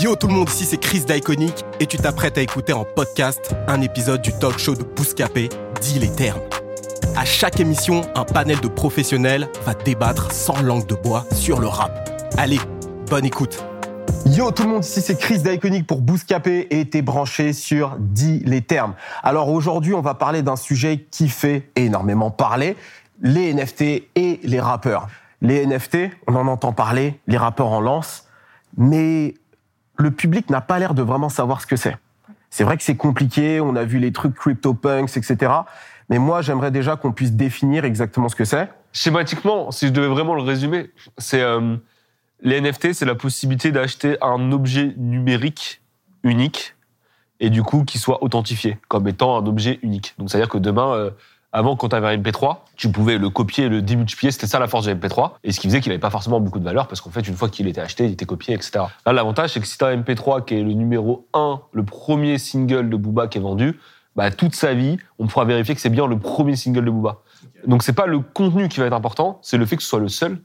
Yo tout le monde, ici c'est Chris d'Iconic et tu t'apprêtes à écouter en podcast un épisode du talk show de Bouscapé, dit les termes. À chaque émission, un panel de professionnels va débattre sans langue de bois sur le rap. Allez, bonne écoute. Yo tout le monde, ici c'est Chris d'Iconic pour Bouscapé et t'es branché sur Dis les termes. Alors aujourd'hui, on va parler d'un sujet qui fait énormément parler, les NFT et les rappeurs. Les NFT, on en entend parler, les rappeurs en lancent, mais le public n'a pas l'air de vraiment savoir ce que c'est. C'est vrai que c'est compliqué, on a vu les trucs CryptoPunks, etc. Mais moi, j'aimerais déjà qu'on puisse définir exactement ce que c'est. Schématiquement, si je devais vraiment le résumer, c'est euh, les NFT, c'est la possibilité d'acheter un objet numérique unique et du coup qui soit authentifié comme étant un objet unique. Donc c'est-à-dire que demain, euh, avant quand tu avais un MP3, tu pouvais le copier le démultiplier, c'était ça la force du MP3, et ce qui faisait qu'il n'avait pas forcément beaucoup de valeur parce qu'en fait une fois qu'il était acheté, il était copié, etc. Là l'avantage c'est que si tu as un MP3 qui est le numéro 1, le premier single de Booba qui est vendu, bah, toute sa vie, on pourra vérifier que c'est bien le premier single de Booba. Donc c'est pas le contenu qui va être important, c'est le fait que ce soit le seul.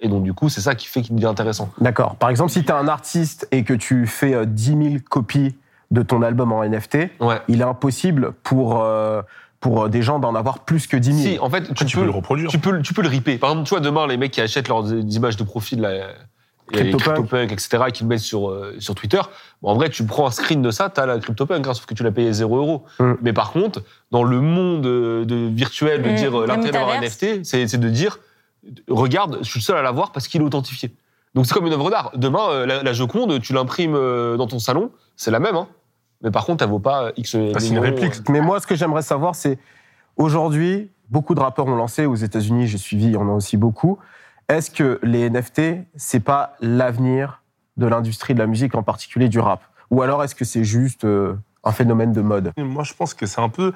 Et donc du coup, c'est ça qui fait qu'il devient intéressant. D'accord. Par exemple, si tu es un artiste et que tu fais euh, 10 000 copies de ton album en NFT, Ouais. il est impossible pour, euh, pour des gens d'en avoir plus que 10 000. Si, en fait, tu, tu peux, peux le reproduire. Tu peux, le- tu peux le ripper. Par exemple, tu vois, demain, les mecs qui achètent leurs images de profil, là, CryptoPunk. CryptoPunk, etc., et qui le mettent sur, euh, sur Twitter, bon, en vrai, tu prends un screen de ça, t'as la CryptoPunk, hein, sauf que tu l'as payé 0 euros. Mm. Mais par contre, dans le monde euh, de, virtuel, de Mm, dire euh, l'intérêt d'avoir un. NFT, c'est c'est de dire, regarde, je suis le seul à l'avoir parce qu'il est authentifié. Donc c'est comme une œuvre d'art. Demain, euh, la, la Joconde, tu l'imprimes euh, dans ton salon, c'est la même, hein. Mais par contre, elle vaut pas X Ah, c'est une millions, réplique. euh, Mais moi, ce que j'aimerais savoir, c'est aujourd'hui, beaucoup de rappeurs ont lancé aux États-Unis, j'ai suivi, il y en a aussi beaucoup. Est-ce que les NFT, c'est pas l'avenir de l'industrie de la musique, en particulier du rap? Ou alors est-ce que c'est juste euh, un phénomène de mode? Moi, je pense que c'est un peu.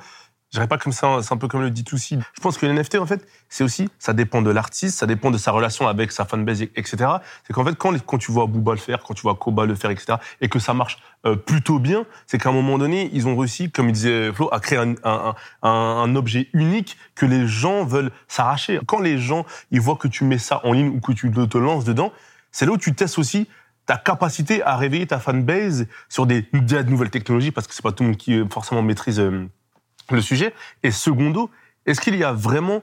Je dirais pas comme ça, c'est un peu comme le dit aussi. Je pense que les NFT, en fait, c'est aussi, ça dépend de l'artiste, ça dépend de sa relation avec sa fanbase, etc. C'est qu'en fait, quand, quand tu vois Booba le faire, quand tu vois Koba le faire, etc., et que ça marche euh, plutôt bien, c'est qu'à un moment donné, ils ont réussi, comme il disait Flo, à créer un, un, un, un objet unique que les gens veulent s'arracher. Quand les gens, ils voient que tu mets ça en ligne ou que tu te lances dedans, c'est là où tu testes aussi ta capacité à réveiller ta fanbase sur des, des nouvelles technologies, parce que c'est pas tout le monde qui euh, forcément maîtrise euh, le sujet. Et secondo, est-ce qu'il y a vraiment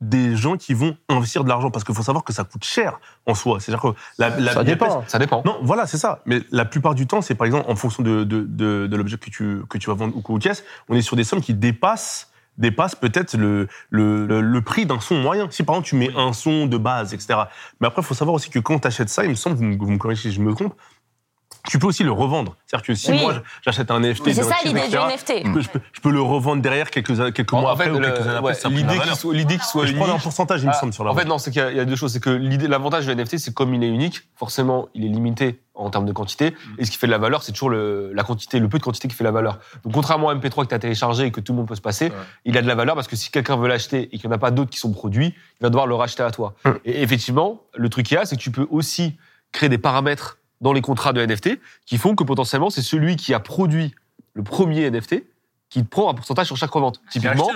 des gens qui vont investir de l'argent? Parce qu'il faut savoir que ça coûte cher en soi. C'est-à-dire que la, la Ça dépend. Ça dépend. non, voilà, c'est ça. Mais la plupart du temps, c'est par exemple en fonction de, de, de, de l'objet que tu, que tu vas vendre ou que caisse, on est sur des sommes qui dépassent dépassent peut-être le, le, le, le prix d'un son moyen. Si par exemple tu mets un son de base, etc. Mais après, il faut savoir aussi que quand tu achètes ça, il me semble, vous me, vous me corrigez si je me trompe, tu peux aussi le revendre. C'est-à-dire que si Oui. moi j'achète un NFT, c'est ça l'idée du NFT. Je peux, je, peux, je peux le revendre derrière quelques, quelques En- mois en fait, après ou le- quelques années ouais, de l'idée qu'il soit, l'idée qu'il soit Je prends un unique. pourcentage, il me Ah, semble, sur la En fait, non, c'est qu'il y a- il y a deux choses. C'est que l'idée, l'avantage du NFT, c'est comme il est unique, forcément, il est limité en termes de quantité. Et ce qui fait de la valeur, c'est toujours le, la quantité, le peu de quantité qui fait la valeur. Donc, contrairement à MP3 que tu as téléchargé et que tout le monde peut se passer, il a de la valeur parce que si quelqu'un veut l'acheter et qu'il n'y en a pas d'autres qui sont produits, il va devoir le racheter à toi. Mm. Et effectivement, le truc qu'il y a, c'est que tu peux aussi créer des paramètres dans les contrats de NFT qui font que potentiellement, c'est celui qui a produit le premier NFT qui prend un pourcentage sur chaque revente. Typiquement,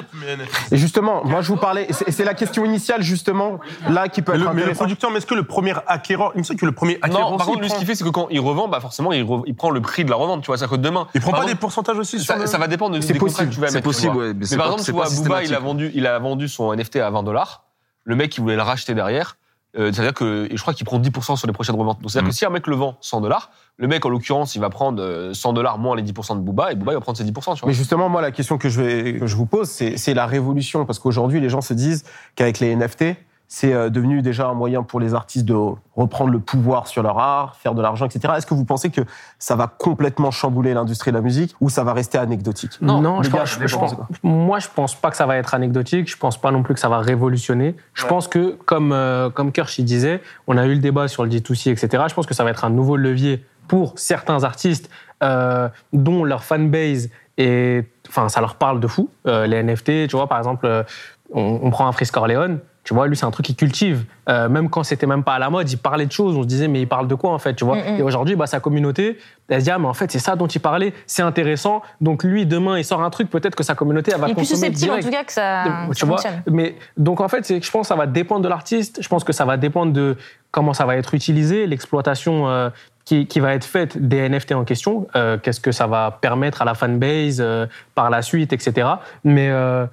Et justement, moi je vous parlais, et c'est c'est la question initiale justement, là qui peut Mais être le, mais le producteur, mais est-ce que le premier acquéreur, il me semble que le premier acquéreur Non, par contre, lui, il ce prend- qu'il fait, c'est que quand il revend, bah forcément, il, re- il prend le prix de la revente. Tu vois, c'est que demain. il prend par pas des pourcentages aussi sur ça, le- ça va dépendre de- C'est des contrats possible, que tu vas C'est mettre. tu possible, ouais, mais Mais c'est par pas- exemple, c'est tu vois, Booba, il a vendu, il a vendu son NFT à 20 dollars. Le mec, il voulait le racheter derrière. Euh, c'est-à-dire que, je crois qu'il prend 10% sur les prochaines reventes. Donc, c'est-à-dire Mhm. que si un mec le vend 100 dollars, le mec, en l'occurrence, il va prendre euh, 100 dollars moins les 10% de Booba, et Booba, il va prendre ses 10%, tu vois. Mais justement, moi, la question que je, vais, que je vous pose, c'est c'est la révolution. Parce qu'aujourd'hui, les gens se disent qu'avec les NFT, c'est euh, devenu déjà un moyen pour les artistes de reprendre le pouvoir sur leur art, faire de l'argent, etc. Est-ce que vous pensez que ça va complètement chambouler l'industrie de la musique ou ça va rester anecdotique? Non, je gars, pense, je moi je pense pas que ça va être anecdotique. Je pense pas non plus que ça va révolutionner. Je pense que comme euh, comme Kirsch disait, on a eu le débat sur le D2C, etc. Je pense que ça va être un nouveau levier pour certains artistes euh, dont leur fanbase est, enfin ça leur parle de fou. Euh, les NFT, tu vois par exemple, on, on prend un Frisk Corleone. Tu vois, lui, c'est un truc qu'il cultive. Euh, même quand c'était même pas à la mode, il parlait de choses. On se disait, mais il parle de quoi, en fait, tu vois? Mm. Et aujourd'hui, bah, sa communauté, elle se dit, ah, mais en fait, c'est ça dont il parlait, c'est intéressant. Donc, lui, demain, il sort un truc, peut-être que sa communauté, elle va Il est plus consommer susceptible en tout cas que ça, tu ça vois? fonctionne. mais donc en fait je pense que ça va dépendre de l'artiste je pense que ça va dépendre de comment ça va être utilisé l'exploitation euh, qui, qui va être faite des NFT en question euh, qu'est-ce que ça va permettre à la fanbase euh, par la suite etc mais euh,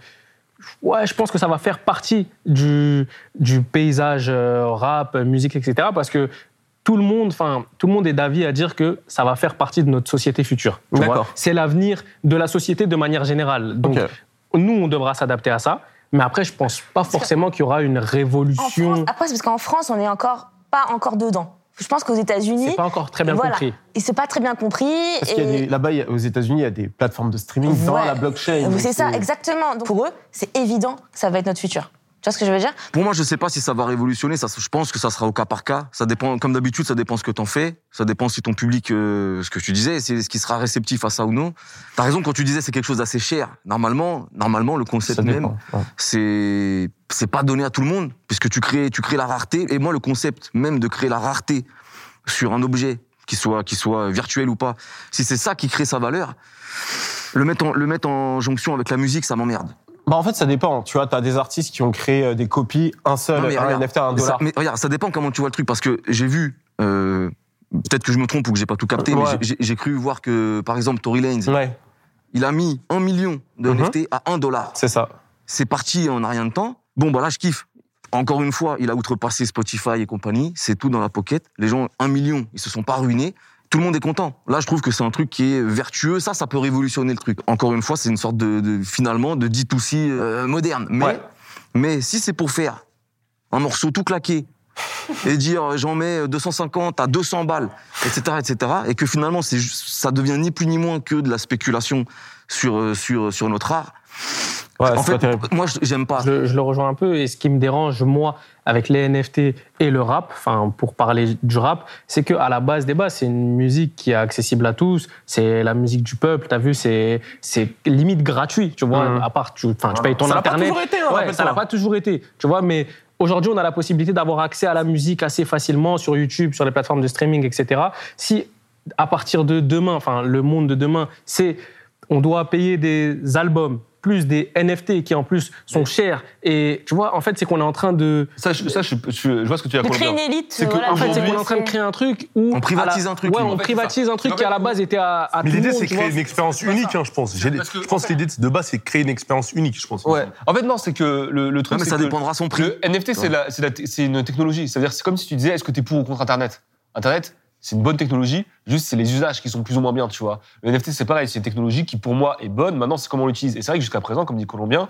ouais je pense que ça va faire partie du du paysage euh, rap musique etc parce que tout le monde, enfin, tout le monde est d'avis à dire que ça va faire partie de notre société future. C'est l'avenir de la société de manière générale. Donc, nous, on devra s'adapter à ça. Mais après, je pense pas forcément qu'il y aura une En révolution. France, après, c'est parce qu'en France, on n'est encore pas encore dedans. Je pense qu'aux États-Unis, C'est pas encore très bien voilà. compris. et c'est pas très bien compris. Parce qu'il y a et- des- là-bas, aux États-Unis, il y a des plateformes de streaming dans Ouais. la blockchain. C'est ça, exactement. Donc, pour eux, c'est évident que ça va être notre futur. Tu vois ce que je veux dire? Pour moi, je sais pas si ça va révolutionner. Ça, je pense que ça sera au cas par cas. Ça dépend, comme d'habitude, ça dépend ce que t'en fais. Ça dépend si ton public, euh, ce que tu disais, c'est ce qui sera réceptif à ça ou non. T'as raison quand tu disais c'est quelque chose d'assez cher. Normalement, normalement, le concept Ça même, ouais. c'est c'est pas donné à tout le monde puisque tu crées tu crées la rareté. Et moi, le concept même de créer la rareté sur un objet qui soit qui soit virtuel ou pas, si c'est ça qui crée sa valeur, le mettre en, le mettre en jonction avec la musique, ça m'emmerde. Bah, en fait, ça dépend. Tu vois, tu as des artistes qui ont créé euh, des copies, un seul, Non, mais un regarde, NFT à un ça- dollar. mais regarde, ça dépend comment tu vois le truc, parce que j'ai vu, euh, peut-être que je me trompe ou que j'ai pas tout capté, mais Ouais. j'ai- cru voir que, par exemple, Tory Lanez, Ouais, il a mis un million de Mhm. NFT à un dollar. c'est ça. C'est parti en rien de temps. Bon, bah là, je kiffe. Encore une fois, il a outrepassé Spotify et compagnie. C'est tout dans la pocket. Les gens, un million, ils se sont pas ruinés. Tout le monde est content. Là, je trouve que c'est un truc qui est vertueux. Ça, ça peut révolutionner le truc. Encore une fois, c'est une sorte de, de- finalement, de D2C euh, moderne. Mais, Ouais. mais si c'est pour faire un morceau tout claqué et dire j'en mets 250 à 200 balles, etc., etc., et que finalement, c'est, ça devient ni plus ni moins que de la spéculation sur, euh, sur, sur notre art. Ouais, en pas fait, terrible. moi, je- j'aime pas. Je, je le rejoins un peu. Et ce qui me dérange, moi, avec les NFT et le rap, enfin, pour parler du rap, c'est qu'à la base des bases, c'est une musique qui est accessible à tous. C'est la musique du peuple. T'as vu, c'est, c'est limite gratuit. Tu vois, Mhm. à part, tu, enfin, tu payes ton Ça l'a pas internet. toujours été, hein, Ouais, ça pas toujours été. Tu vois, mais aujourd'hui, on a la possibilité d'avoir accès à la musique assez facilement sur YouTube, sur les plateformes de streaming, etc. Si à partir de demain, enfin, le monde de demain, c'est on doit payer des albums plus des NFT qui en plus sont chers et tu vois en fait c'est qu'on est en train de Ça, je, ça, je, je- je vois ce que tu as De créer une élite. C'est que voilà, en fait c'est qu'on est en train de créer un truc où On privatise la- un truc, ouais en on fait, privatise un truc qui à la base était à, à Mais l'idée, c'est créer vois. une expérience unique, hein, je pense. Je pense en que l'idée de base, c'est créer une expérience unique, je pense. Ouais. En fait, non, c'est que le, le truc. Mais ça dépendra son prix. Le NFT, c'est la- c'est la- c'est une technologie. C'est-à-dire, c'est comme si tu disais, est-ce que tu es pour ou contre Internet? Internet, c'est une bonne technologie, juste c'est les usages qui sont plus ou moins bien, tu vois. Le NFT, c'est pareil, c'est une technologie qui, pour moi, est bonne. Maintenant, c'est comment on l'utilise. Et c'est vrai que jusqu'à présent, comme dit Colombien,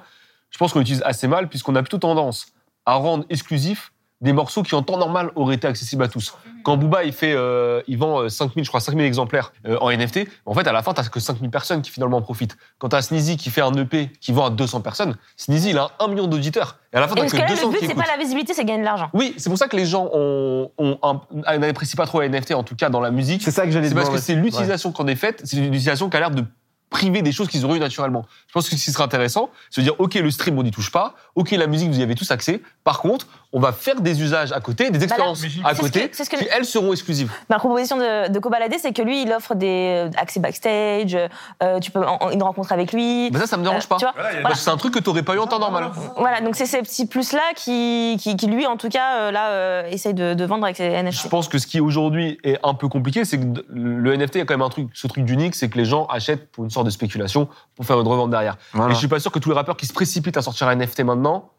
je pense qu'on l'utilise assez mal, puisqu'on a plutôt tendance à rendre exclusif des morceaux qui, en temps normal, auraient été accessibles à tous. Quand Booba, il, fait, euh, il vend euh, 5000, je crois, 5000 exemplaires euh, en NFT, en fait, à la fin, t'as que 5000 personnes qui finalement en profitent. Quand t'as Sneezy qui fait un EP qui vend à 200 personnes, Sneezy, il a un million d'auditeurs. Et à la fin, t'as parce que que là, 200 le but, c'est pas la visibilité, c'est gagner de l'argent. Oui, c'est pour ça que les gens ont, ont un- n'apprécient pas trop les NFT, en tout cas dans la musique. C'est ça que j'allais C'est dire. parce que c'est l'utilisation qu'on est faite, c'est une utilisation qui a l'air de priver des choses qu'ils auraient eu naturellement. Je pense que ce qui serait intéressant, c'est de dire, OK, le stream, on n'y touche pas. OK, la musique, vous y avez tous accès. Par contre, on va faire des usages à côté, des expériences à ce côté, que- ce que- qui, elles, seront exclusives. Ma proposition de, de Kobalade, c'est que lui, il offre des euh, accès backstage, euh, tu peux en- une rencontre avec lui. Mais ça, ça me dérange Euh, pas. tu que c'est un truc que t'aurais pas eu en temps normal. Voilà, donc c'est ces petits plus-là qui, qui, qui, lui, en tout cas, euh, là, euh, essaye de, de vendre avec ses Je NFT. pense que ce qui aujourd'hui est un peu compliqué, c'est que le NFT a quand même un truc, ce truc d'unique, c'est que les gens achètent pour une sorte de spéculation, pour faire une revente derrière. Voilà. Et je suis pas sûr que tous les rappeurs qui se précipitent à sortir un NFT maintenant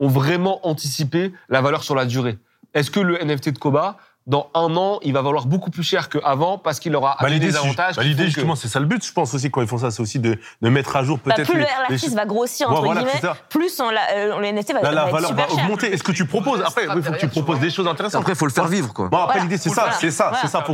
ont vraiment anticipé la valeur sur la durée. Est-ce que le NFT de Koba dans un an, il va valoir beaucoup plus cher qu'avant parce qu'il aura Bah, des avantages. bah, l'idée, que- justement, c'est ça le but. Je pense aussi quand ils font ça, c'est aussi de, de mettre à jour Bah, peut-être. plus les- l'artiste les- va grossir, entre voilà, guillemets, plus on la- euh, le NFT va, Là, la va être valeur va super cher. augmenter. Est-ce que tu proposes Après, il faut que tu proposes des choses intéressantes. Après, il faut le faire vivre, quoi. Bon, après, Voilà. l'idée, c'est Voilà. ça, c'est ça, c'est ça.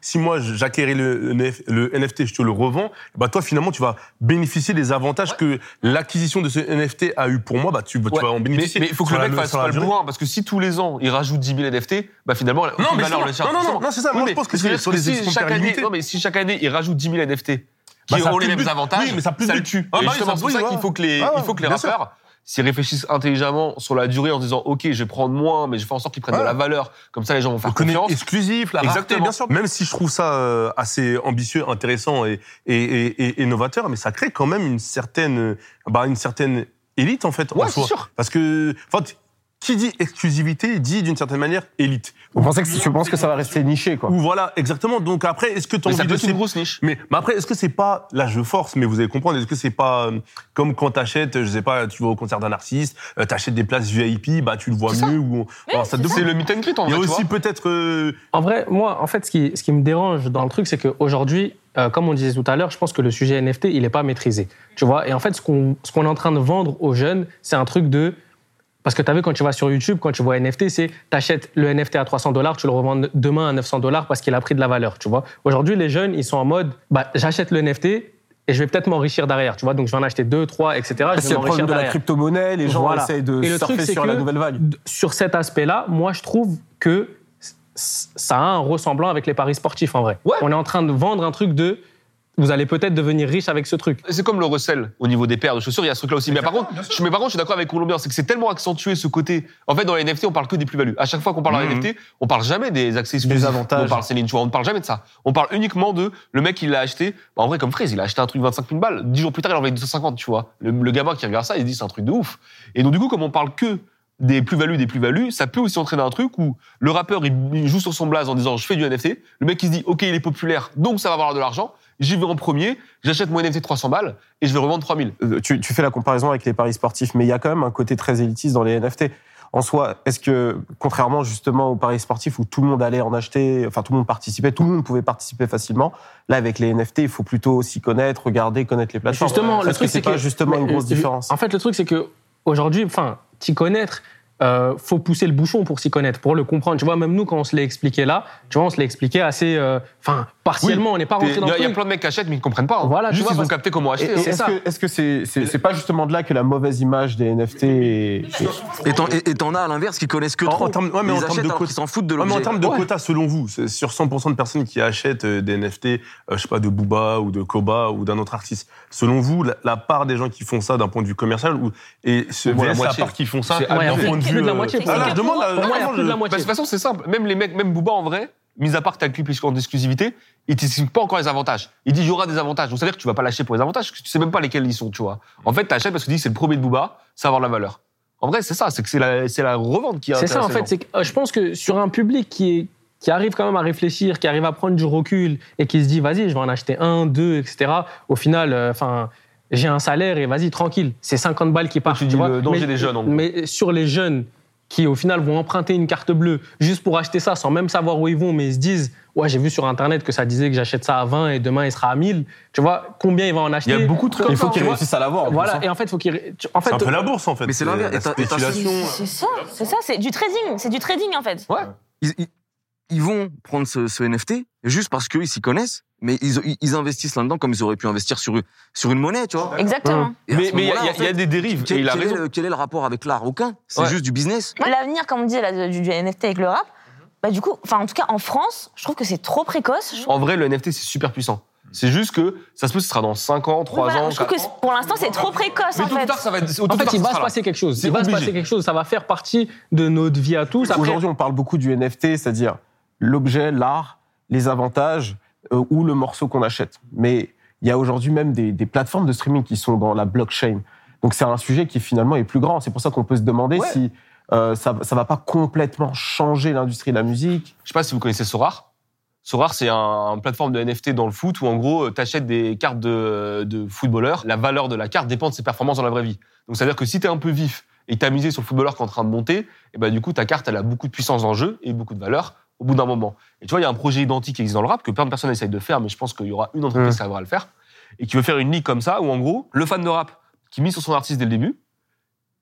Si moi, j'acquéris le, NF le NFT, je te le revends, bah, toi, finalement, tu vas bénéficier des avantages que l'acquisition de ce NFT a eu pour moi, bah, tu, vas en bénéficier. mais il faut que le la- mec fasse la pas le bourrin, parce que si tous les ans il rajoute 10 000 NFT, bah finalement, Non, mais valeur non, le non, non, c'est ça. Moi, je pense que c'est sur les non, mais si chaque année il rajoute 10 000 NFT Bah, qui auront plus les mêmes avantages, Oui, mais ça plus ça le tue. Ah, Et bah, justement, ça- c'est pour ça qu'il faut que les, Ah, il faut que les bien sûr. rappeurs s'ils réfléchissent intelligemment sur la durée en se disant ok je vais prendre moins mais je fais en sorte qu'ils prennent de la valeur comme ça les gens vont faire Le confiance exclusif, la rareté, Exactement. bien sûr. Même si je trouve ça euh, assez ambitieux, intéressant et, et, et, et novateur, mais ça crée quand même une certaine, bah, une certaine élite en fait. en soi. sûr. Parce que, t- qui dit exclusivité dit d'une certaine manière élite. Vous pensez que tu penses que ça va rester niché, quoi Ou voilà, exactement. Donc après, est-ce que tu as mais ça envie peut de être une grosse niche mais, mais après, est-ce que c'est pas, là je force, mais vous allez comprendre, est-ce que c'est pas euh, comme quand t'achètes, je sais pas, tu vas au concert d'un artiste, euh, t'achètes des places VIP, bah tu le vois mieux ou alors, ça te c'est le meet and greet en Il y a vrai aussi peut-être euh, En vrai, moi, en fait, ce qui, ce qui me dérange dans le truc, c'est qu'aujourd'hui, euh, comme on disait tout à l'heure, je pense que le sujet NFT, il n'est pas maîtrisé. Tu vois? Et en fait, ce qu'on ce qu'on est en train de vendre aux jeunes, c'est un truc de. Parce que tu as vu, quand tu vas sur YouTube, quand tu vois NFT, c'est tu achètes le NFT à 300 dollars, tu le revends demain à 900 dollars parce qu'il a pris de la valeur. Tu vois Aujourd'hui, les jeunes, ils sont en mode bah, j'achète le NFT et je vais peut-être m'enrichir derrière. Tu vois Donc, je vais en acheter deux, trois, etc. Je C'est le problème de la crypto-monnaie, les gens Voilà. essayent de Et surfer truc, sur la nouvelle vague. Sur cet aspect-là, moi, je trouve que ça a un ressemblant avec les paris sportifs, en vrai. Ouais. On est en train de vendre un truc de vous allez peut-être devenir riche avec ce truc. C'est comme le recel au niveau des paires de chaussures, il y a ce truc-là aussi. Mais par contre, je, mais par contre, je suis d'accord avec Colombien, c'est que c'est tellement accentué ce côté. En fait, dans les NFT, on parle que des plus-values. À chaque fois qu'on parle Mhm. en NFT, on parle jamais des accès. Des avantages. On parle Céline, tu vois, on ne parle jamais de ça. On parle uniquement de le mec, il l'a acheté. Bah, en vrai, comme Fraise, il a acheté un truc 25 000 balles. Dix jours plus tard, il en envoyé 250, tu vois. Le, le gamin qui regarde ça, il dit c'est un truc de ouf. Et donc, du coup, comme on parle que des plus-values, des plus-values, ça peut aussi entraîner un truc où le rappeur, il, joue sur son blaze en disant je fais du NFT. Le mec, il se dit ok, il est populaire, donc ça va valoir de l'argent. J'y vais en premier, j'achète mon NFT 300 balles et je vais revendre 3000. Euh, tu, tu fais la comparaison avec les paris sportifs, mais il y a quand même un côté très élitiste dans les NFT. En soi, est-ce que, contrairement justement aux paris sportifs où tout le monde allait en acheter, enfin tout le monde participait, tout le monde pouvait participer facilement, là avec les NFT, il faut plutôt s'y connaître, regarder, connaître les plateformes. Justement, le truc, c'est c'est pas que- justement une grosse euh, différence? En fait, le truc, c'est que aujourd'hui, enfin, t'y connaître, euh, faut pousser le bouchon pour s'y connaître, pour le comprendre. Tu vois, même nous, quand on se l'est expliqué là, tu vois, on se l'est expliqué assez, euh, partiellement. On n'est pas rentré dans le il y a plein de mecs qui achètent mais qui ne comprennent pas. hein. Voilà, Juste vois, ils ont capté comment Et- acheter. et hein. Est-ce que c'est c'est c'est pas justement de là que la mauvaise image des NFT est... Et t'en- as à l'inverse qui connaissent que trop. en termes- ouais, mais Ils en termes de quotas- s'en foutent de Ouais, mais en termes de Ouais. quotas, selon vous, sur 100% de personnes qui achètent euh, des NFT, euh, je sais pas, de Booba ou de Koba ou d'un autre artiste, selon vous, la, la part des gens qui font ça d'un point de vue commercial ou, et ce la moitié. part qui font ça d'un point de vue. de la euh, moitié, ah, pour moi. il y a plus de la moitié. Bah, de toute façon, c'est simple. Même les mecs, même Booba en vrai, mis à part que t'as le clip en exclusivité, il t'explique pas encore les avantages. Il dit il y aura des avantages. Donc ça veut dire que tu vas pas lâcher pour les avantages, parce que tu sais même pas lesquels ils sont, tu vois. En fait, t'achètes parce que tu dis c'est le premier de Booba, ça va avoir de la valeur. En vrai, c'est ça, c'est que c'est la, c'est la revente qui est C'est ça, en fait. c'est que, euh, je pense que sur un public qui, est, qui arrive quand même à réfléchir, qui arrive à prendre du recul et qui se dit, vas-y, je vais en acheter un, deux, etc. Au final, euh, enfin. j'ai un salaire et vas-y, tranquille. C'est 50 balles qui partent. tu dis vois. le danger mais, des jeunes, en. Mais sur les jeunes qui, au final, vont emprunter une carte bleue juste pour acheter ça sans même savoir où ils vont, mais ils se disent, ouais, j'ai vu sur Internet que ça disait que j'achète ça à 20 et demain il sera à 1000. Tu vois, combien ils vont en acheter Il y a beaucoup de trucs Il faut qu'ils réussissent à l'avoir. Voilà, hein. et en fait, il faut tu- En fait, C'est un peu la bourse, en fait. Mais c'est l'inverse. C'est ça, c'est ça, c'est du trading, c'est du trading en fait. Ouais. Ils, ils- ils vont prendre ce, ce NFT juste parce qu'ils s'y connaissent, mais ils, investissent là-dedans comme ils auraient pu investir sur, sur une monnaie, tu vois. Exactement. Et Mais il y, a- en y des dérives. Quel, et il a quel est raison. le, quel est le rapport avec l'art Aucun? C'est Ouais. juste du business. L'avenir, comme on là, du, du NFT avec le rap, bah du coup, enfin en tout cas en France, je trouve que c'est trop précoce. En vrai, le NFT, c'est super puissant. C'est juste que ça se peut, ce sera dans 5 ans, 3 Voilà, ans. je trouve que 4 c'est- ans. pour l'instant c'est trop précoce Mais en ou fait. tard, ça va être. En fait, il va se passer quelque chose. C'est Il va se obligé. passer quelque chose. Ça va faire partie de notre vie à tous. Aujourd'hui, on parle beaucoup du NFT, c'est-à-dire l'objet, l'art, les avantages euh, ou le morceau qu'on achète. Mais il y a aujourd'hui même des, des plateformes de streaming qui sont dans la blockchain. Donc c'est un sujet qui finalement est plus grand. C'est pour ça qu'on peut se demander Ouais. si euh, ça ne va pas complètement changer l'industrie de la musique. Je sais pas si vous connaissez Sorar. Sorar, c'est un, une plateforme de NFT dans le foot où en gros, tu achètes des cartes de, de footballeurs. La valeur de la carte dépend de ses performances dans la vraie vie. Donc ça veut dire que si tu es un peu vif et misé sur le footballeur qui est en train de monter, et ben du coup ta carte elle a beaucoup de puissance en jeu et beaucoup de valeur. Au bout d'un moment. Et tu vois, il y a un projet identique qui existe dans le rap que plein de personnes essayent de faire, mais je pense qu'il y aura une entreprise Mm. qui arrivera à le faire et qui veut faire une ligue comme ça où en gros, le fan de rap qui mise sur son artiste dès le début,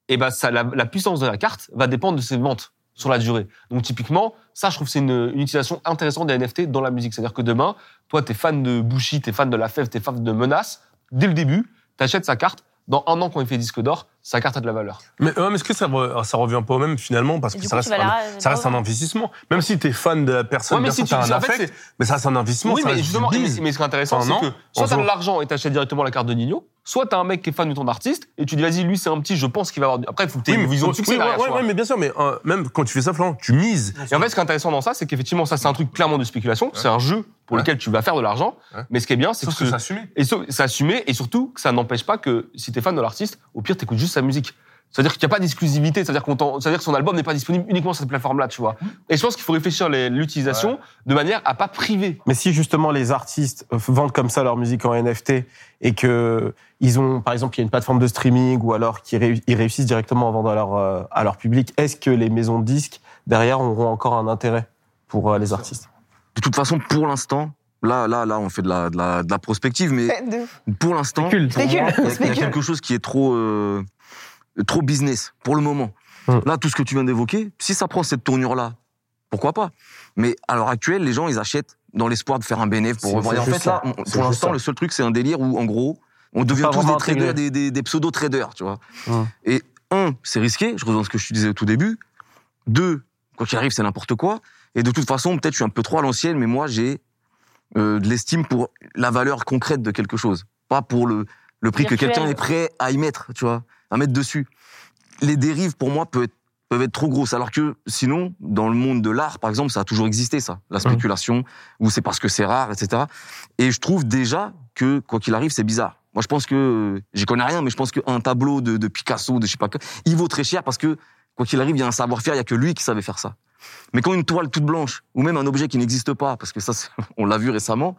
et ben ça, la, la puissance de la carte va dépendre de ses ventes sur la durée. Donc typiquement, ça, je trouve que c'est une, une utilisation intéressante des NFT dans la musique. C'est-à-dire que demain, toi, t'es fan de Bushi, t'es fan de La Fève, t'es fan de Menace, dès le début, t'achètes sa carte. Dans un an, quand il fait disque d'or, sa carte a de la valeur. Mais, ouais, mais est-ce que ça, re- ça revient pas au même finalement? Parce que ça coup, reste, tu un, la- ça reste un investissement. Même si tu es fan de la personne, Ouais, mais bien si sûr, tu- t'as un affect, c'est- mais ça reste un investissement. oui, ça mais justement, mais, ce qui est intéressant, c'est an, que soit un t'as de l'argent et t'achètes directement la carte de Nino, soit t'as un mec qui est fan de ton artiste et tu dis vas-y, lui c'est un petit, je pense qu'il va avoir. du- Après, il faut que t'aies Oui, une mais- vision de oui, succès derrière. ouais, ouais, mais bien sûr, mais euh, même quand tu fais ça, Florent, tu mises. Et en fait, ce qui est intéressant dans ça, c'est qu'effectivement, ça c'est un truc clairement de spéculation. C'est un jeu pour Ouais. lequel tu vas faire de l'argent. Mais ce qui est bien, c'est Sauf que, que c'est assumé. et so- c'est assumé et surtout que ça n'empêche pas que si t'es fan de l'artiste, au pire t'écoutes juste sa musique. C'est-à-dire qu'il n'y a pas d'exclusivité, c'est-à-dire qu'on t'en- c'est-à-dire que son album n'est pas disponible uniquement sur cette plateforme-là, tu vois. Et je pense qu'il faut réfléchir les- l'utilisation de manière à pas priver. Mais si justement les artistes euh, vendent comme ça leur musique en NFT et que ils ont, par exemple, il y a une plateforme de streaming ou alors qu'ils réu- ils réussissent directement à vendre à leur, euh, à leur public, est-ce que les maisons de disques derrière auront encore un intérêt pour euh, les artistes? De toute façon, pour l'instant, là, là, là, on fait de la, de la, de la prospective, mais De pour l'instant, il y a- quelque chose qui est trop, euh, trop business pour le moment. Hum. Là, tout ce que tu viens d'évoquer, si ça prend cette tournure-là, pourquoi pas? Mais à l'heure actuelle, les gens, ils achètent dans l'espoir de faire un bénéfice pour c'est En fait, là, on- pour l'instant, le seul truc, c'est un délire où, en gros, on devient tous des traders, des, des, des pseudo-traders, tu vois. Hum. Et un, c'est risqué, je reviens à ce que je te disais au tout début. Deux, quoi qu'il arrive, c'est n'importe quoi. Et de toute façon, peut-être je suis un peu trop à l'ancienne, mais moi, j'ai euh, de l'estime pour la valeur concrète de quelque chose. Pas pour le, le prix que quelqu'un est prêt à y mettre, tu vois, à mettre dessus. Les dérives, pour moi, peuvent être, peuvent être trop grosses. Alors que sinon, dans le monde de l'art, par exemple, ça a toujours existé, ça. La spéculation, ou c'est parce que c'est rare, etc. Et je trouve déjà que, quoi qu'il arrive, c'est bizarre. Moi, je pense que, j'y connais rien, mais je pense qu'un tableau de, de Picasso, de je sais pas quoi, il vaut très cher parce que, quoi qu'il arrive, il y a un savoir-faire, il y a que lui qui savait faire ça. Mais quand une toile toute blanche, ou même un objet qui n'existe pas, parce que ça, on l'a vu récemment,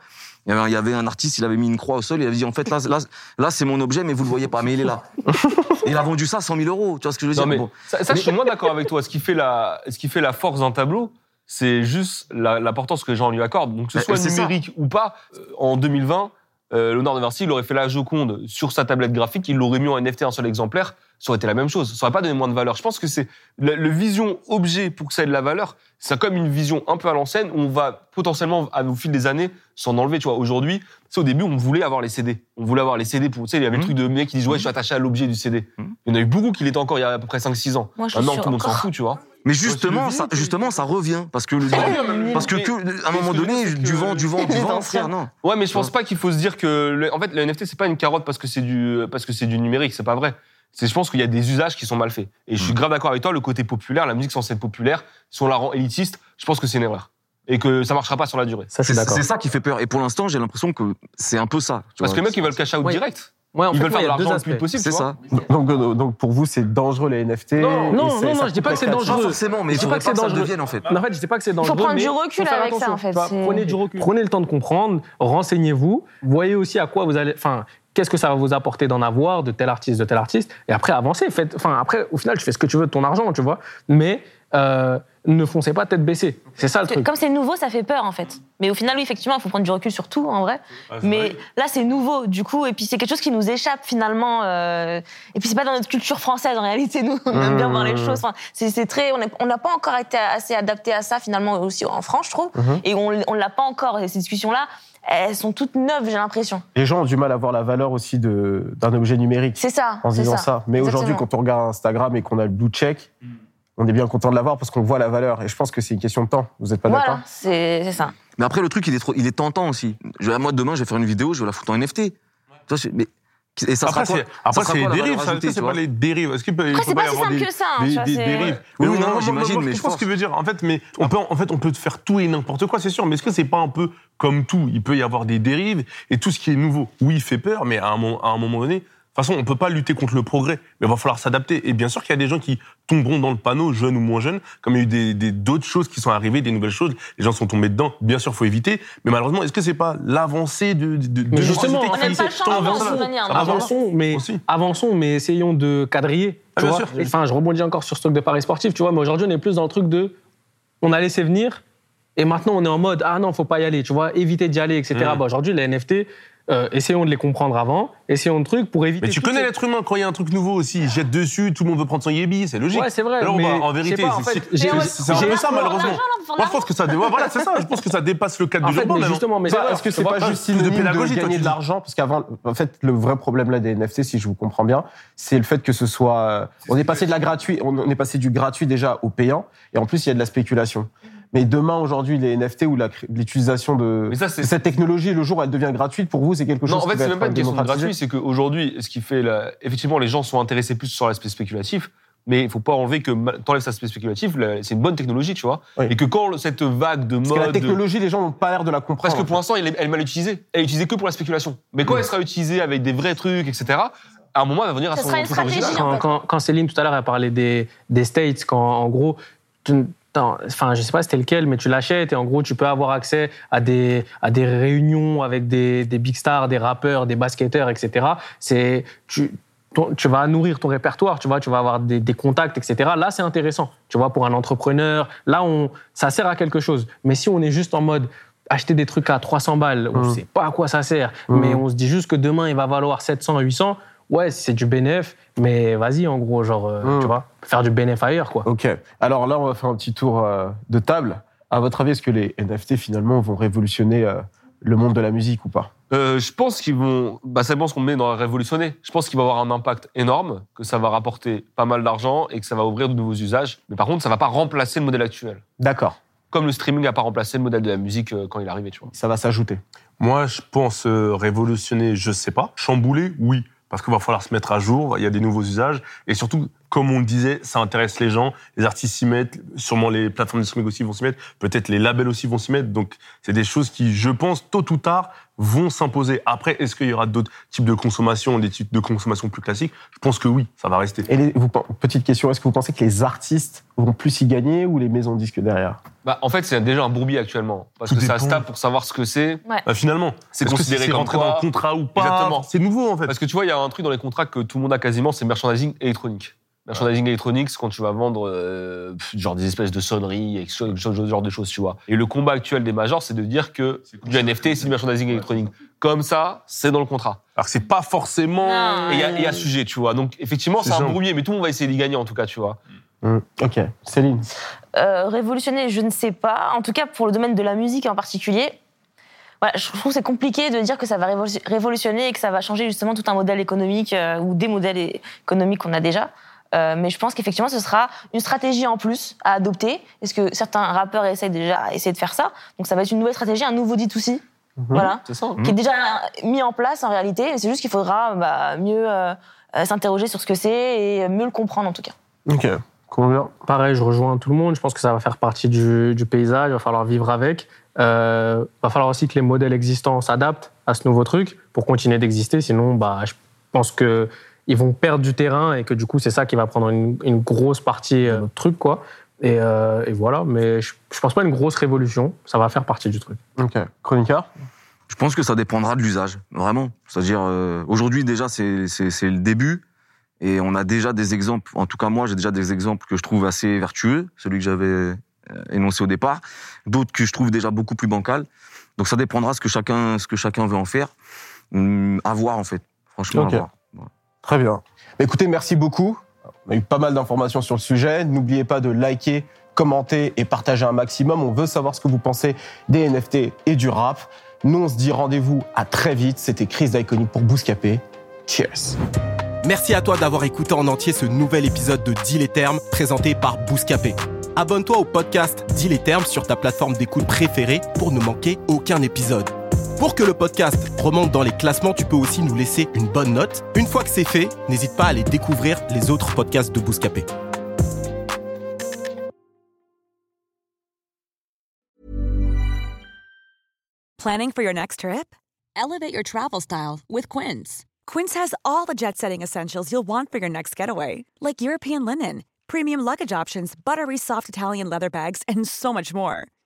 il y, avait, un- artiste, il avait mis une croix au sol, il avait dit, en fait, là, là, là c'est mon objet, mais vous le voyez pas, mais il est là. Et il a vendu ça 100 000 euros, tu vois ce que je veux Non, dire? mais Bon. ça, ça, je suis moins d'accord avec toi. Ce qui fait la, ce qui fait la force d'un tableau, c'est juste l'importance que les gens lui accordent. Donc, que ce soit ça. numérique ou pas, euh, en 2020, euh, Léonard de Vinci, il aurait fait la Joconde sur sa tablette graphique, il l'aurait mis en NFT un seul exemplaire, ça aurait été la même chose. Ça aurait pas donné moins de valeur. Je pense que c'est le, le vision objet pour que ça ait de la valeur. C'est comme une vision un peu à l'ancienne où on va potentiellement, à- au fil des années, s'en enlever. Tu vois, aujourd'hui, sais, au début, on voulait avoir les CD. On voulait avoir les CD pour, tu sais, il y avait le Mhm. truc de mecs qui disent, ouais, je suis attaché à l'objet du CD. Mhm. Il y en a eu beaucoup qui l'étaient encore il y a à peu près 5-6 ans. Moi, je Maintenant, tout le monde s'en fout, tu vois. Mais justement, ça, vinyle, justement, ça revient. Parce que, le- mais- parce que, mais- que, à un moment donné, du vent, du vent, du vent, frère, non. Ouais, mais je pense pas qu'il faut se dire que, le- en fait, le NFT, c'est pas une carotte parce que c'est du, parce que c'est du numérique, c'est pas vrai. C'est, je pense qu'il y a des usages qui sont mal faits. Et je suis Mm. grave d'accord avec toi, le côté populaire, la musique censée être populaire, si on la rend élitiste, je pense que c'est une erreur. Et que ça marchera pas sur la durée. Ça, C'est d'accord. c'est ça qui fait peur. Et pour l'instant, j'ai l'impression que c'est un peu ça. tu Parce vois. que les mecs, ils veulent cash out Oui. direct. Ouais, en Ils fait, veulent faire il y de a deux l'argent le plus aspects. possible, C'est ça. donc, euh, donc pour vous, c'est dangereux les NFT Non, non, non, ça je dis pas que c'est dangereux. Pas forcément, mais Je dis pas que pas c'est dangereux. devienne, en fait. En fait, je dis pas que c'est dangereux. prendre mais du recul faut avec ça, en fait, c'est- Prenez du recul. Prenez le temps de comprendre, renseignez-vous, voyez aussi à quoi vous allez. Enfin, qu'est-ce que ça va vous apporter d'en avoir de tel artiste, de tel artiste, et après avancez. Faites, enfin, après, au final, tu fais ce que tu veux de ton argent, tu vois. Mais euh, ne foncez pas tête baissée. C'est ça le truc. Comme c'est nouveau, ça fait peur en fait. Mais au final, oui, effectivement, il faut prendre du recul sur tout en vrai. Mais là, c'est nouveau du coup, et puis c'est quelque chose qui nous échappe finalement. euh, Et puis c'est pas dans notre culture française en réalité. Nous, on aime bien voir les choses. Enfin, c'est très, on n'a pas encore été assez adapté à ça finalement aussi en France, je trouve. Mhm. Et on, on l'a pas encore. Et ces discussions-là, elles sont toutes neuves, j'ai l'impression. Les gens ont du mal à voir la valeur aussi de- d'un objet numérique C'est ça. en disant ça. Mais aujourd'hui, quand on regarde Instagram et qu'on a le blue check, on est bien content de l'avoir parce qu'on voit la valeur. Et je pense que c'est une question de temps. Vous n'êtes pas d'accord Voilà, c'est c'est ça. Mais après, le truc, il est, trop, il est tentant aussi. Je, moi, demain, je vais faire une vidéo, je vais la foutre en NFT. Je- mais, et ça Après, sera c'est quoi après, c'est dérives, ça, c'est pas les dérives. Est-ce qu'il peut, il Après, peut c'est pas si simple des, que ça. hein, des, des c'est- dérives Oui, non, j'imagine, mais je pense ce qu'il veut dire. En fait, mais on peut, en fait, on peut faire tout et n'importe quoi, c'est sûr. Mais est-ce que c'est pas un peu comme tout? Il peut y avoir des dérives et tout ce qui est nouveau. Oui, il fait peur, mais à un, moment- à un moment donné, de toute façon, on peut pas lutter contre le progrès, mais il va falloir s'adapter. Et bien sûr qu'il y a des gens qui tomberont dans le panneau, jeunes ou moins jeunes, comme il y a eu des- des- d'autres choses qui sont arrivées, des nouvelles choses. Les gens sont tombés dedans. Bien sûr, faut éviter. Mais malheureusement, est-ce que c'est pas l'avancée de, de, de, justement, On fait pas non. Avançons, mais Aussi. avançons, mais essayons de quadriller. Ah, bien sûr. Enfin, je rebondis encore sur ce truc de paris sportif, tu vois. Mais aujourd'hui, on est plus dans le truc de, on a laissé venir, Et maintenant, on est en mode, ah non, faut pas y aller, tu vois, éviter d'y aller, etc. Mm. Bah, Aujourd'hui, les NFT, euh, essayons de les comprendre avant, essayons de trucs pour éviter. Mais tu connais ces- l'être humain, quand il y a un truc nouveau aussi, il jette dessus, tout le monde veut prendre son yébi, c'est logique. Ouais, c'est vrai. Alors, mais bah, en vérité, c'est- un peu ça, malheureusement. Moi, je pense que ça, dé- voilà, c'est ça. Je pense que ça dépasse le cadre En du fait, Japon. mais justement, mais Est-ce que c'est pas juste de synonyme de, pédagogie, toi, gagner de l'argent Parce qu'avant, en fait, le vrai problème là des NFT, si je vous comprends bien, c'est le fait que ce soit. On est passé de la gratuit, on est passé du gratuit déjà au payant, et en plus il y a de la spéculation. Mais demain, aujourd'hui, les NFT ou l'utilisation de, Mais ça, cette technologie, le jour où elle devient gratuite, pour vous, c'est quelque chose Non, en fait, c'est même pas une question de gratuit, c'est qu'aujourd'hui, ce qui fait. La... Effectivement, les gens sont intéressés plus sur l'aspect spéculatif, mais il faut pas enlever que t'enlèves cet aspect spéculatif, la- c'est une bonne technologie, tu vois. Oui. Et que quand cette vague de Parce que la mode. technologie, les gens n'ont pas l'air de la comprendre. Parce que pour l'instant, elle est, elle est mal utilisée. Elle est utilisée que pour la spéculation. Mais quand elle sera utilisée avec des vrais trucs, etc., à un moment, elle va venir à Ce son sera une stratégie, en quand, fait. quand, quand Céline tout à l'heure a parlé des, des States, quand en gros, tu- enfin je sais pas c'était lequel, mais tu l'achètes et en gros tu peux avoir accès à des à des réunions avec des, des big stars, des rappeurs, des basketteurs, etc. C'est tu ton- tu vas nourrir ton répertoire, tu vois, tu vas avoir des, des contacts, etc. Là, c'est intéressant, tu vois, pour un entrepreneur. Là, on, ça sert à quelque chose. Mais si on est juste en mode acheter des trucs à 300 balles, on Mm. sait pas à quoi ça sert, Mm. mais on se dit juste que demain, il va valoir 700, 800, ouais, c'est du bénéf, mais vas-y, en gros, genre, euh, Mm. tu vois, faire du bénéf ailleurs, quoi. Ok. Alors là, on va faire un petit tour euh, de table. À votre avis, est-ce que les NFT finalement vont révolutionner euh, le monde de la musique ou pas? Euh, je pense qu'ils vont. Bah, ça dépend ce qu'on met dans la révolutionner. Je pense qu'il va avoir un impact énorme, que ça va rapporter pas mal d'argent et que ça va ouvrir de nouveaux usages. Mais par contre, ça va pas remplacer le modèle actuel. D'accord. Comme le streaming n'a pas remplacé le modèle de la musique euh, quand il est arrivé, tu vois. Ça va s'ajouter. Moi, je pense euh, révolutionner, je sais pas. Chambouler, oui. Parce qu'il va falloir se mettre à jour, il y a des nouveaux usages. Et surtout, comme on le disait, ça intéresse les gens. Les artistes s'y mettent, sûrement les plateformes de streaming aussi vont s'y mettre, peut-être les labels aussi vont s'y mettre. Donc, c'est des choses qui, je pense, tôt ou tard, vont s'imposer. Après, est-ce qu'il y aura d'autres types de consommation, des types de consommation plus classiques? Je pense que oui, ça va rester. Et les- vous, petite question, est-ce que vous pensez que les artistes vont plus y gagner ou les maisons de disques derrière? Bah, en fait, c'est déjà un bourbier actuellement. Parce Tout que ça se dépend. tape pour savoir ce que c'est. Bah, finalement, C'est que considéré c'est comme rentré quoi dans le contrat ou pas? Exactement. C'est nouveau, en fait. Parce que tu vois, il y a un truc dans les contrats que tout le monde a quasiment, c'est merchandising électronique. Merchandising électronique, c'est quand tu vas vendre euh, genre des espèces de sonneries, et ce ce genre de choses, tu vois. Et le combat actuel des majors, c'est de dire que du NFT, c'est du merchandising électronique. Comme ça, c'est dans le contrat. Alors que c'est pas forcément. Et il y y, a sujet, tu vois. Donc effectivement, C'est un brouillé, mais tout le monde va essayer d'y gagner en tout cas, tu vois. Hmm. Ok. Céline Euh, révolutionner, je ne sais pas. En tout cas, pour le domaine de la musique en particulier, voilà, je trouve que c'est compliqué de dire que ça va révolu- révolutionner et que ça va changer justement tout un modèle économique euh, ou des modèles économiques qu'on a déjà. Euh, mais je pense qu'effectivement, ce sera une stratégie en plus à adopter. Est-ce que certains rappeurs essayent déjà essayer de faire ça? Donc ça va être une nouvelle stratégie, un nouveau D2C, voilà, C'est ça. qui est déjà mis en place en réalité. C'est juste qu'il faudra bah, mieux euh, s'interroger sur ce que c'est et mieux le comprendre en tout cas. Ok. Pareil, je rejoins tout le monde. Je pense que ça va faire partie du, du paysage. Il va falloir vivre avec. Euh, va falloir aussi que les modèles existants s'adaptent à ce nouveau truc pour continuer d'exister. Sinon, bah, je pense que ils vont perdre du terrain et que du coup, c'est ça qui va prendre une, une grosse partie euh, de notre truc, quoi. Et, euh, et voilà. Mais je, je pense pas à une grosse révolution. Ça va faire partie du truc. Ok. Chroniqueur Je pense que ça dépendra de l'usage, vraiment. C'est-à-dire, euh, aujourd'hui, déjà, c'est c'est- c'est le début. Et on a déjà des exemples, en tout cas, moi, j'ai déjà des exemples que je trouve assez vertueux, celui que j'avais euh, énoncé au départ. D'autres que je trouve déjà beaucoup plus bancales. Donc, ça dépendra ce que chacun, ce que chacun veut en faire. Hum, à voir, en fait. Franchement, à voir. Très bien. Bah, écoutez, merci beaucoup. On a eu pas mal d'informations sur le sujet. N'oubliez pas de liker, commenter et partager un maximum. On veut savoir ce que vous pensez des NFT et du rap. Nous, on se dit rendez-vous à très vite. C'était Chris d'Iconic pour Bouscapé. Cheers. Merci à toi d'avoir écouté en entier ce nouvel épisode de Deal et Termes présenté par Bouscapé. Abonne-toi au podcast Deal et Termes sur ta plateforme d'écoute préférée pour ne manquer aucun épisode. Pour que le podcast remonte dans les classements, tu peux aussi nous laisser une bonne note. Une fois que c'est fait, n'hésite pas à aller découvrir les autres podcasts de Bouscapé. Planning for your next trip? Elevate your travel style with Quince. Quince has all the jet setting essentials you'll want for your next getaway, like European linen, premium luggage options, buttery soft Italian leather bags, and so much more.